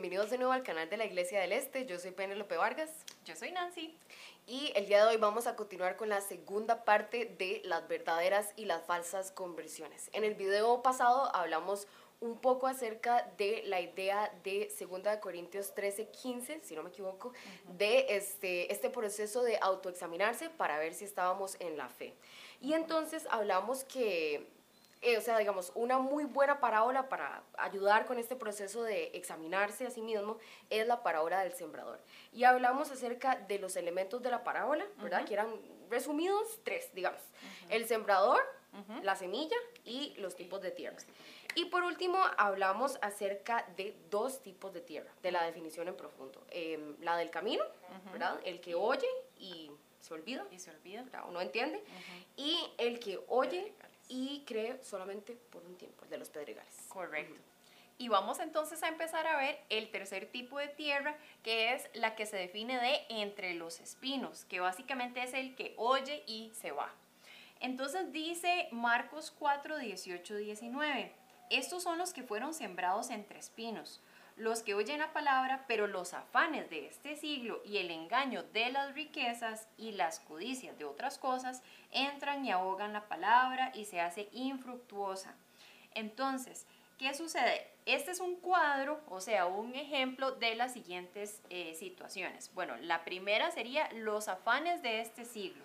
Bienvenidos de nuevo al canal de la Iglesia del Este. Yo soy Penélope Vargas. Yo soy Nancy. Y el día de hoy vamos a continuar con la segunda parte de las verdaderas y las falsas conversiones. En el video pasado hablamos un poco acerca de la idea de 2 Corintios 13, 15, si no me equivoco, de este, este proceso de autoexaminarse para ver si estábamos en la fe. Y entonces hablamos que eh, o sea, digamos, una muy buena parábola para ayudar con este proceso de examinarse a sí mismo es la parábola del sembrador. Y hablamos acerca de los elementos de la parábola, ¿verdad? Que eran resumidos tres, digamos. El sembrador, la semilla y los tipos de tierra. Y por último, hablamos acerca de dos tipos de tierra, de la definición en profundo. Em, la del camino, ¿verdad? El que oye y se olvida. Y se olvida. O no entiende. Y el que oye y cree solamente por un tiempo, el de los pedregales. Correcto. Y vamos entonces a empezar a ver el tercer tipo de tierra, que es la que se define de entre los espinos, que básicamente es el que oye y se va. Entonces dice Marcos 4, 18, 19, estos son los que fueron sembrados entre espinos, los que oyen la palabra, pero los afanes de este siglo y el engaño de las riquezas y las codicias de otras cosas entran y ahogan la palabra y se hace infructuosa. Entonces, ¿qué sucede? Este es un cuadro, o sea, un ejemplo de las siguientes eh, situaciones. Bueno, la primera sería los afanes de este siglo.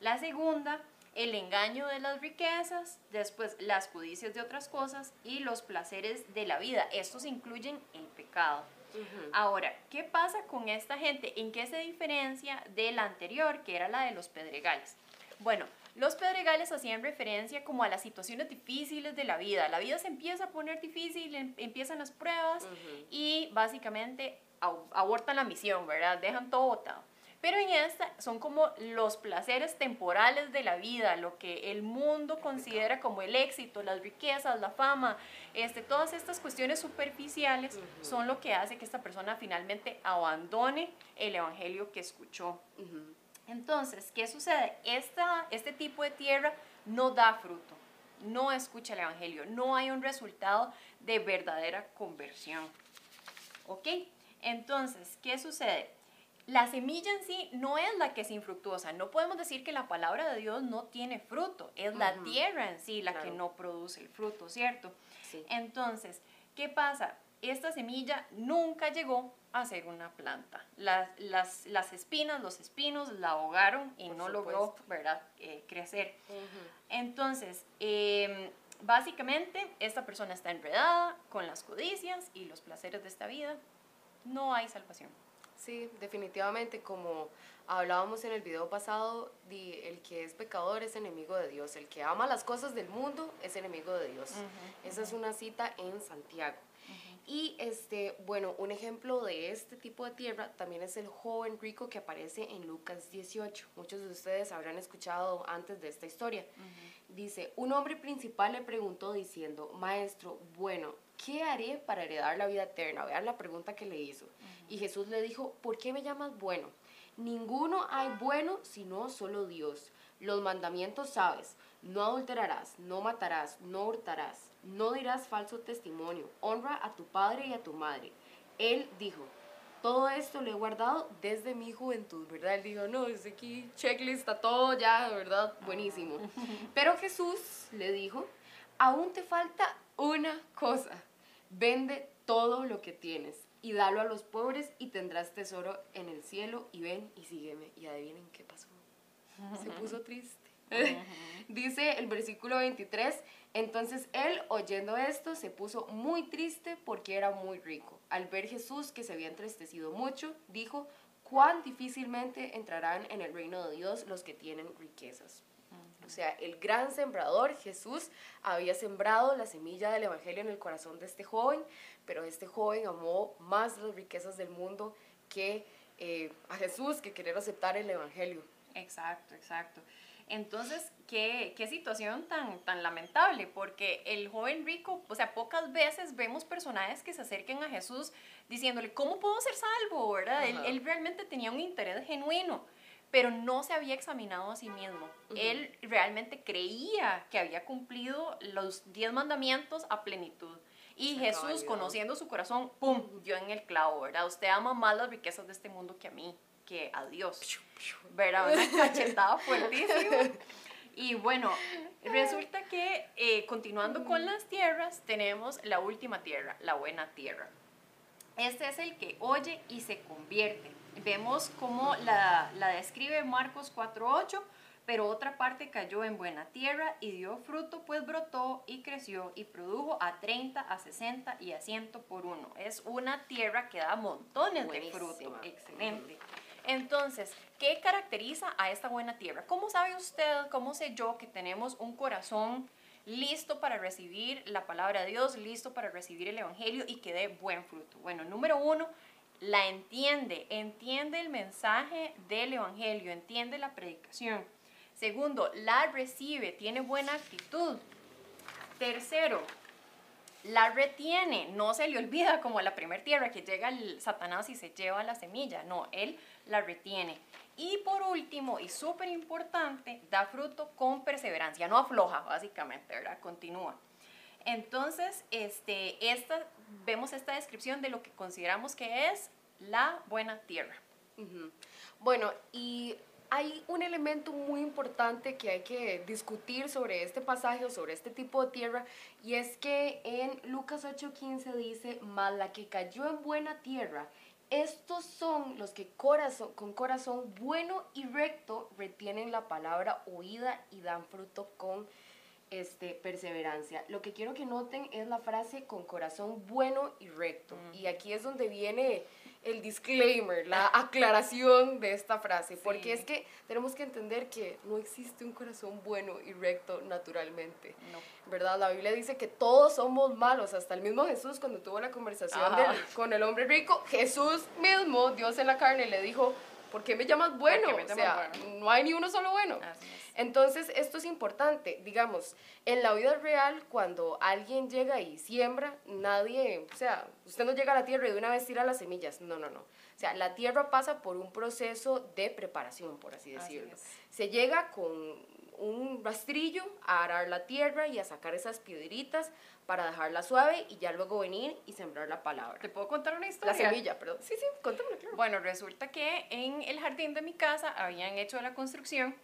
La segunda, el engaño de las riquezas, después las codicias de otras cosas y los placeres de la vida. Estos incluyen el pecado. Ahora, ¿qué pasa con esta gente? ¿En qué se diferencia de la anterior, que era la de los pedregales? Bueno, los pedregales hacían referencia como a las situaciones difíciles de la vida. La vida se empieza a poner difícil, em, empiezan las pruebas y básicamente abortan la misión, ¿verdad? Dejan todo botado. Pero en esta son como los placeres temporales de la vida, lo que el mundo considera como el éxito, las riquezas, la fama, este, todas estas cuestiones superficiales son lo que hace que esta persona finalmente abandone el evangelio que escuchó. Entonces, ¿qué sucede? Esta, este tipo de tierra no da fruto, no escucha el evangelio, no hay un resultado de verdadera conversión. ¿Ok? Entonces, ¿qué sucede? La semilla en sí no es la que es infructuosa. No podemos decir que la palabra de Dios no tiene fruto. Es la tierra en sí la que no produce el fruto, ¿cierto? Entonces, ¿qué pasa? Esta semilla nunca llegó a ser una planta. Las, las, espinas, los espinos la ahogaron y no logró, ¿verdad?, eh, crecer. Entonces, em, básicamente, esta persona está enredada con las codicias y los placeres de esta vida. No hay salvación. Sí, definitivamente, como hablábamos en el video pasado, el que es pecador es enemigo de Dios, el que ama las cosas del mundo es enemigo de Dios. Esa es una cita en Santiago. Y este, bueno, un ejemplo de este tipo de tierra también es el joven rico que aparece en Lucas 18. Muchos de ustedes habrán escuchado antes de esta historia. Dice, un hombre principal le preguntó diciendo, maestro, bueno, ¿qué haré para heredar la vida eterna? Vean la pregunta que le hizo. Y Jesús le dijo, ¿por qué me llamas bueno? Ninguno hay bueno sino solo Dios. Los mandamientos sabes, no adulterarás, no matarás, no hurtarás, no dirás falso testimonio, honra a tu padre y a tu madre. Él dijo, todo esto lo he guardado desde mi juventud, ¿verdad? Él dijo, no, es aquí checklist, está todo ya, ¿verdad? Buenísimo. Pero Jesús le dijo, aún te falta una cosa, vende todo lo que tienes y dalo a los pobres y tendrás tesoro en el cielo y ven y sígueme. Y adivinen qué pasó. Se puso triste. Dice el versículo 23, entonces él oyendo esto se puso muy triste porque era muy rico. Al ver Jesús que se había entristecido mucho, dijo, cuán difícilmente entrarán en el reino de Dios los que tienen riquezas. O sea, el gran sembrador, Jesús, había sembrado la semilla del Evangelio en el corazón de este joven, pero este joven amó más las riquezas del mundo que eh, a Jesús, que querer aceptar el Evangelio. Exacto, exacto. Entonces, ¿qué, qué situación tan, tan lamentable, porque el joven rico, o sea, pocas veces vemos personajes que se acerquen a Jesús diciéndole, ¿cómo puedo ser salvo? ¿verdad? Él, él, realmente tenía un interés genuino pero no se había examinado a sí mismo. Él realmente creía que había cumplido los diez mandamientos a plenitud. Y Se Jesús, conociendo su corazón, ¡pum!, dio en el clavo, ¿verdad? Usted ama más las riquezas de este mundo que a mí, que a Dios, ¿verdad? Una cachetada fuertísima. Y bueno, resulta que eh, continuando con las tierras, tenemos la última tierra, la buena tierra. Este es el que oye y se convierte. Vemos cómo la, la describe Marcos 4.8, pero otra parte cayó en buena tierra y dio fruto, pues brotó y creció y produjo a 30, a 60 y a 100 por uno. Es una tierra que da montones de fruto. Excelente. Entonces, ¿qué caracteriza a esta buena tierra? ¿Cómo sabe usted, cómo sé yo que tenemos un corazón listo para recibir la palabra de Dios, listo para recibir el Evangelio y que dé buen fruto? Bueno, número uno, la entiende, entiende el mensaje del Evangelio, entiende la predicación. Segundo, la recibe, tiene buena actitud. Tercero, la retiene, no se le olvida como la primer tierra que llega el Satanás y se lleva la semilla, no, él la retiene. Y por último, y súper importante, da fruto con perseverancia, no afloja básicamente, ¿verdad? Continúa. Entonces, este, vemos esta descripción de lo que consideramos que es la buena tierra. Bueno, y hay un elemento muy importante que hay que discutir sobre este pasaje o sobre este tipo de tierra, y es que en Lucas 8:15 dice, mas la que cayó en buena tierra, estos son los que con corazón bueno y recto retienen la palabra oída y dan fruto con este, perseverancia. Lo que quiero que noten es la frase con corazón bueno y recto. Y aquí es donde viene el disclaimer, la aclaración de esta frase, porque Sí. es que tenemos que entender que no existe un corazón bueno y recto naturalmente. No. ¿Verdad? La Biblia dice que todos somos malos, hasta el mismo Jesús cuando tuvo la conversación del- con el hombre rico, Jesús mismo, Dios en la carne, le dijo, ¿por qué me llamas bueno? me o sea, bueno? no hay ni uno solo bueno. Es. Entonces, esto es importante. Digamos, en la vida real, cuando alguien llega y siembra, nadie, o sea, usted no llega a la tierra y de una vez tira las semillas. No, no, no. O sea, la tierra pasa por un proceso de preparación, por así decirlo. Se llega con un rastrillo a arar la tierra y a sacar esas piedritas para dejarla suave y ya luego venir y sembrar la palabra. ¿Te puedo contar una La historia? semilla, perdón. Sí, sí, contámelo, claro. Bueno, resulta que en el jardín de mi casa habían hecho la construcción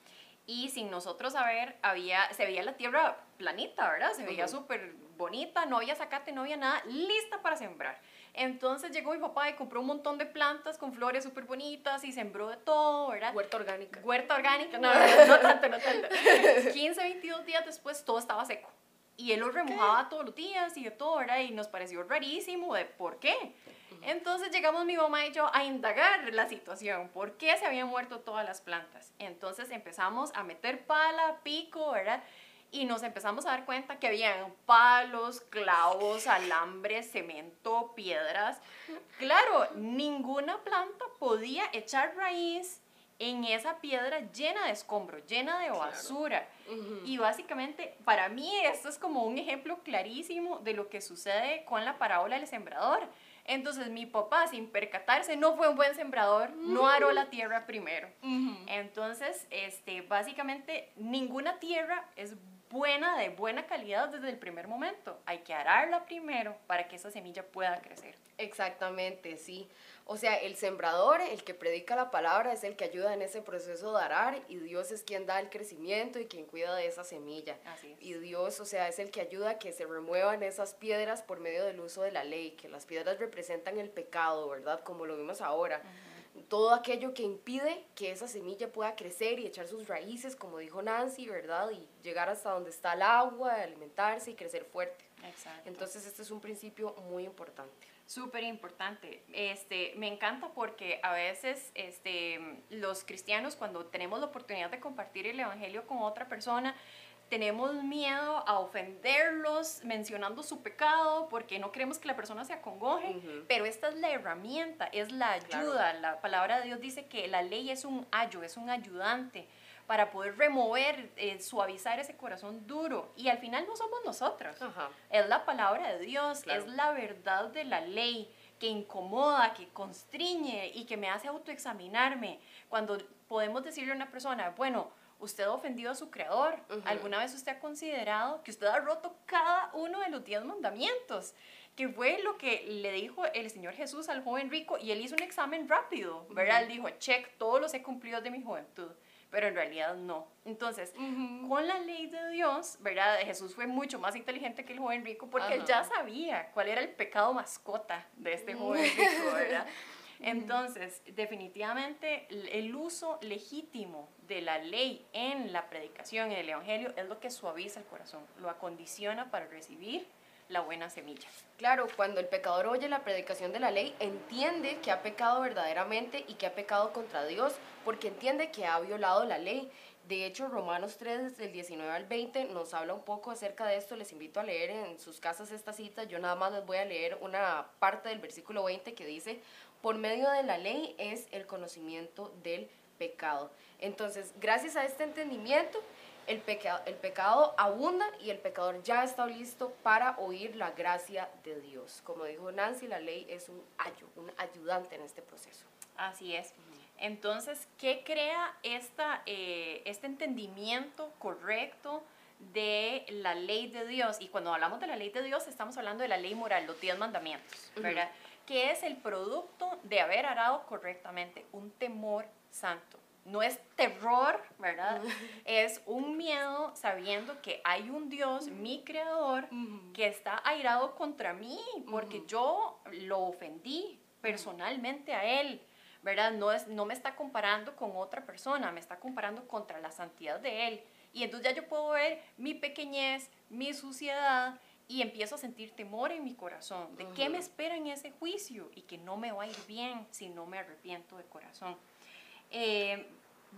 y sin nosotros saber, había, se veía la tierra planita, ¿verdad? Se veía Ujú. súper bonita, no había zacate, no había nada, lista para sembrar. Entonces llegó mi papá y compró un montón de plantas con flores súper bonitas y sembró de todo, ¿verdad? Huerta orgánica. Huerta orgánica, no, no, no tanto, no tanto. 15, 22 días después todo estaba seco. Y él lo remojaba todos los días y de todo, ¿verdad? Y nos pareció rarísimo de por qué. Entonces llegamos mi mamá y yo a indagar la situación, por qué se habían muerto todas las plantas. Entonces empezamos a meter pala, pico, ¿verdad? Y nos empezamos a dar cuenta que habían palos, clavos, alambres, cemento, piedras. Claro, ninguna planta podía echar raíz en esa piedra llena de escombros, llena de basura. Y básicamente, para mí, esto es como un ejemplo clarísimo de lo que sucede con la parábola del sembrador. Entonces, mi papá, sin percatarse, no fue un buen sembrador, no aró la tierra primero. Entonces, este, básicamente, ninguna tierra es buena, de buena calidad desde el primer momento. Hay que ararla primero para que esa semilla pueda crecer. Exactamente, sí. O sea, el sembrador, el que predica la palabra, es el que ayuda en ese proceso de arar y Dios es quien da el crecimiento y quien cuida de esa semilla. Así es. Y Dios, o sea, es el que ayuda a que se remuevan esas piedras por medio del uso de la ley, que las piedras representan el pecado, ¿verdad? Como lo vimos ahora. Todo aquello que impide que esa semilla pueda crecer y echar sus raíces, como dijo Nancy, ¿verdad? Y llegar hasta donde está el agua, alimentarse y crecer fuerte. Exacto. Entonces, este es un principio muy importante. Súper importante. Este, me encanta porque a veces este, los cristianos cuando tenemos la oportunidad de compartir el Evangelio con otra persona, tenemos miedo a ofenderlos mencionando su pecado porque no queremos que la persona se acongoje, Ujú. pero esta es la herramienta, es la Claro. ayuda. La palabra de Dios dice que la ley es un ayo, es un ayudante para poder remover, eh, suavizar ese corazón duro. Y al final no somos nosotros. Es la palabra de Dios, Claro. es la verdad de la ley que incomoda, que constriñe y que me hace autoexaminarme. Cuando podemos decirle a una persona, bueno, usted ha ofendido a su creador. ¿alguna vez usted ha considerado que usted ha roto cada uno de los diez mandamientos? que fue lo que le dijo el Señor Jesús al joven rico y él hizo un examen rápido, ¿verdad? Él dijo, check, todos los he cumplido de mi juventud, pero en realidad no. Entonces, con la ley de Dios, ¿verdad? Jesús fue mucho más inteligente que el joven rico porque él ya sabía cuál era el pecado mascota de este joven rico, ¿verdad? Entonces, definitivamente el uso legítimo de la ley en la predicación, en el Evangelio, es lo que suaviza el corazón, lo acondiciona para recibir la buena semilla. Claro, cuando el pecador oye la predicación de la ley, entiende que ha pecado verdaderamente y que ha pecado contra Dios, porque entiende que ha violado la ley. De hecho, Romanos 3, del 19 al 20, nos habla un poco acerca de esto. Les invito a leer en sus casas esta cita. Yo nada más les voy a leer una parte del versículo 20 que dice, por medio de la ley es el conocimiento del pecado. Entonces, gracias a este entendimiento, el pecado, el pecado abunda y el pecador ya está listo para oír la gracia de Dios. Como dijo Nancy, la ley es un, un ayudante en este proceso. Así es. Entonces, ¿qué crea esta, eh, este entendimiento correcto de la ley de Dios? Y cuando hablamos de la ley de Dios, estamos hablando de la ley moral, los diez mandamientos, ¿verdad? Que es el producto de haber arado correctamente, un temor santo. No es terror, ¿verdad? Es un miedo sabiendo que hay un Dios, mi creador, que está airado contra mí porque yo lo ofendí personalmente a él, ¿verdad? No, es, no me está comparando con otra persona, me está comparando contra la santidad de él. Y entonces ya yo puedo ver mi pequeñez, mi suciedad y empiezo a sentir temor en mi corazón de qué me espera en ese juicio y que no me va a ir bien si no me arrepiento de corazón. Eh,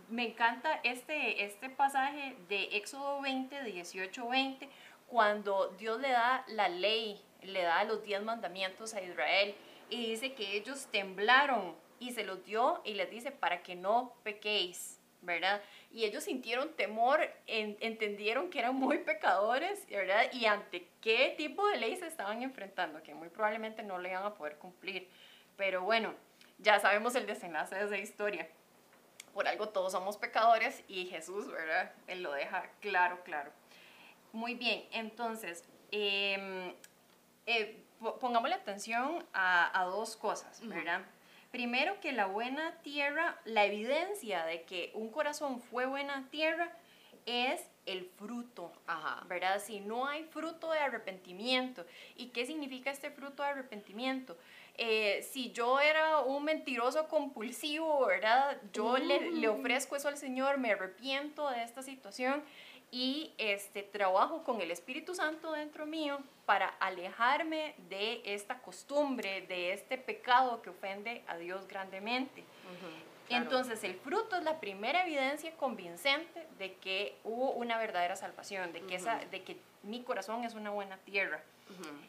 me encanta este, este pasaje de Éxodo 20, 18, 20, cuando Dios le da la ley, le da los diez mandamientos a Israel y dice que ellos temblaron y se los dio y les dice para que no pequéis. ¿verdad? Y ellos sintieron temor, entendieron que eran muy pecadores, ¿verdad? Y ante qué tipo de ley se estaban enfrentando, que muy probablemente no le iban a poder cumplir. Pero bueno, ya sabemos el desenlace de esa historia. Por algo todos somos pecadores y Jesús, ¿verdad? Él lo deja claro, claro. Muy bien, entonces, eh, eh, pongámosle atención a, a dos cosas, ¿verdad? Primero que la buena tierra, la evidencia de que un corazón fue buena tierra es el fruto, ¿verdad? Si no hay fruto de arrepentimiento. ¿Y qué significa este fruto de arrepentimiento? Eh, si yo era un mentiroso compulsivo, ¿verdad? Yo le, le, mm. ofrezco eso al Señor, me arrepiento de esta situación y este, trabajo con el Espíritu Santo dentro mío para alejarme de esta costumbre, de este pecado que ofende a Dios grandemente. Entonces el fruto es la primera evidencia convincente de que hubo una verdadera salvación, de que, esa, de que mi corazón es una buena tierra.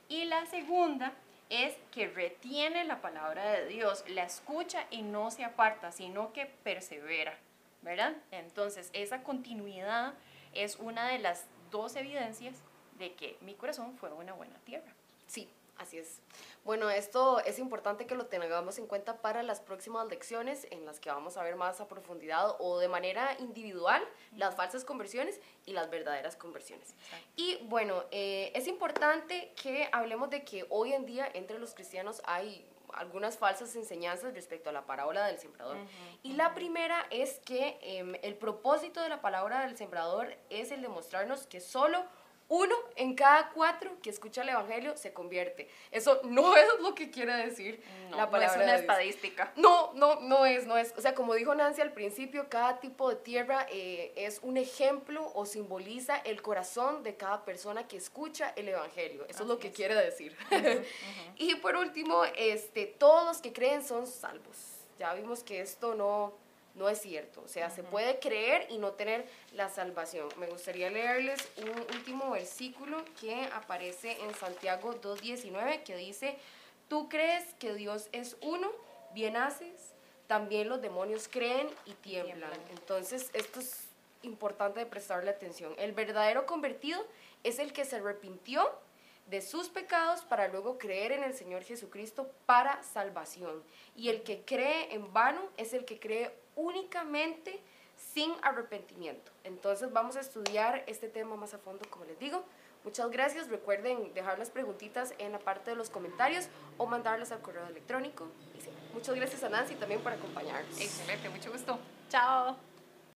Y la segunda es que retiene la palabra de Dios, la escucha y no se aparta, sino que persevera, ¿verdad? Entonces esa continuidad es una de las dos evidencias de que mi corazón fue una buena tierra. Sí, así es. Bueno, esto es importante que lo tengamos en cuenta para las próximas lecciones en las que vamos a ver más a profundidad o de manera individual las falsas conversiones y las verdaderas conversiones. Y bueno, eh, es importante que hablemos de que hoy en día entre los cristianos hay algunas falsas enseñanzas respecto a la parábola del sembrador. y la primera es que em, el propósito de la palabra del sembrador es el demostrarnos que solo uno en cada cuatro que escucha el Evangelio se convierte. Eso no es lo que quiere decir la palabra. No es una estadística. No, no, no es, no es. O sea, como dijo Nancy al principio, cada tipo de tierra eh, es un ejemplo o simboliza el corazón de cada persona que escucha el Evangelio. Eso es lo que quiere decir. y por último, este, todos los que creen son salvos. Ya vimos que esto no, no es cierto. O sea, se puede creer y no tener la salvación. Me gustaría leerles un último versículo que aparece en Santiago 2.19 que dice, tú crees que Dios es uno, bien haces, también los demonios creen y tiemblan. Entonces, esto es importante de prestarle atención. El verdadero convertido es el que se arrepintió de sus pecados para luego creer en el Señor Jesucristo para salvación. Y el que cree en vano es el que cree únicamente sin arrepentimiento. Entonces vamos a estudiar este tema más a fondo, como les digo. Muchas gracias. Recuerden dejar las preguntitas en la parte de los comentarios o mandarlas al correo electrónico. muchas gracias a Nancy también por acompañarnos. Excelente, mucho gusto. Chao.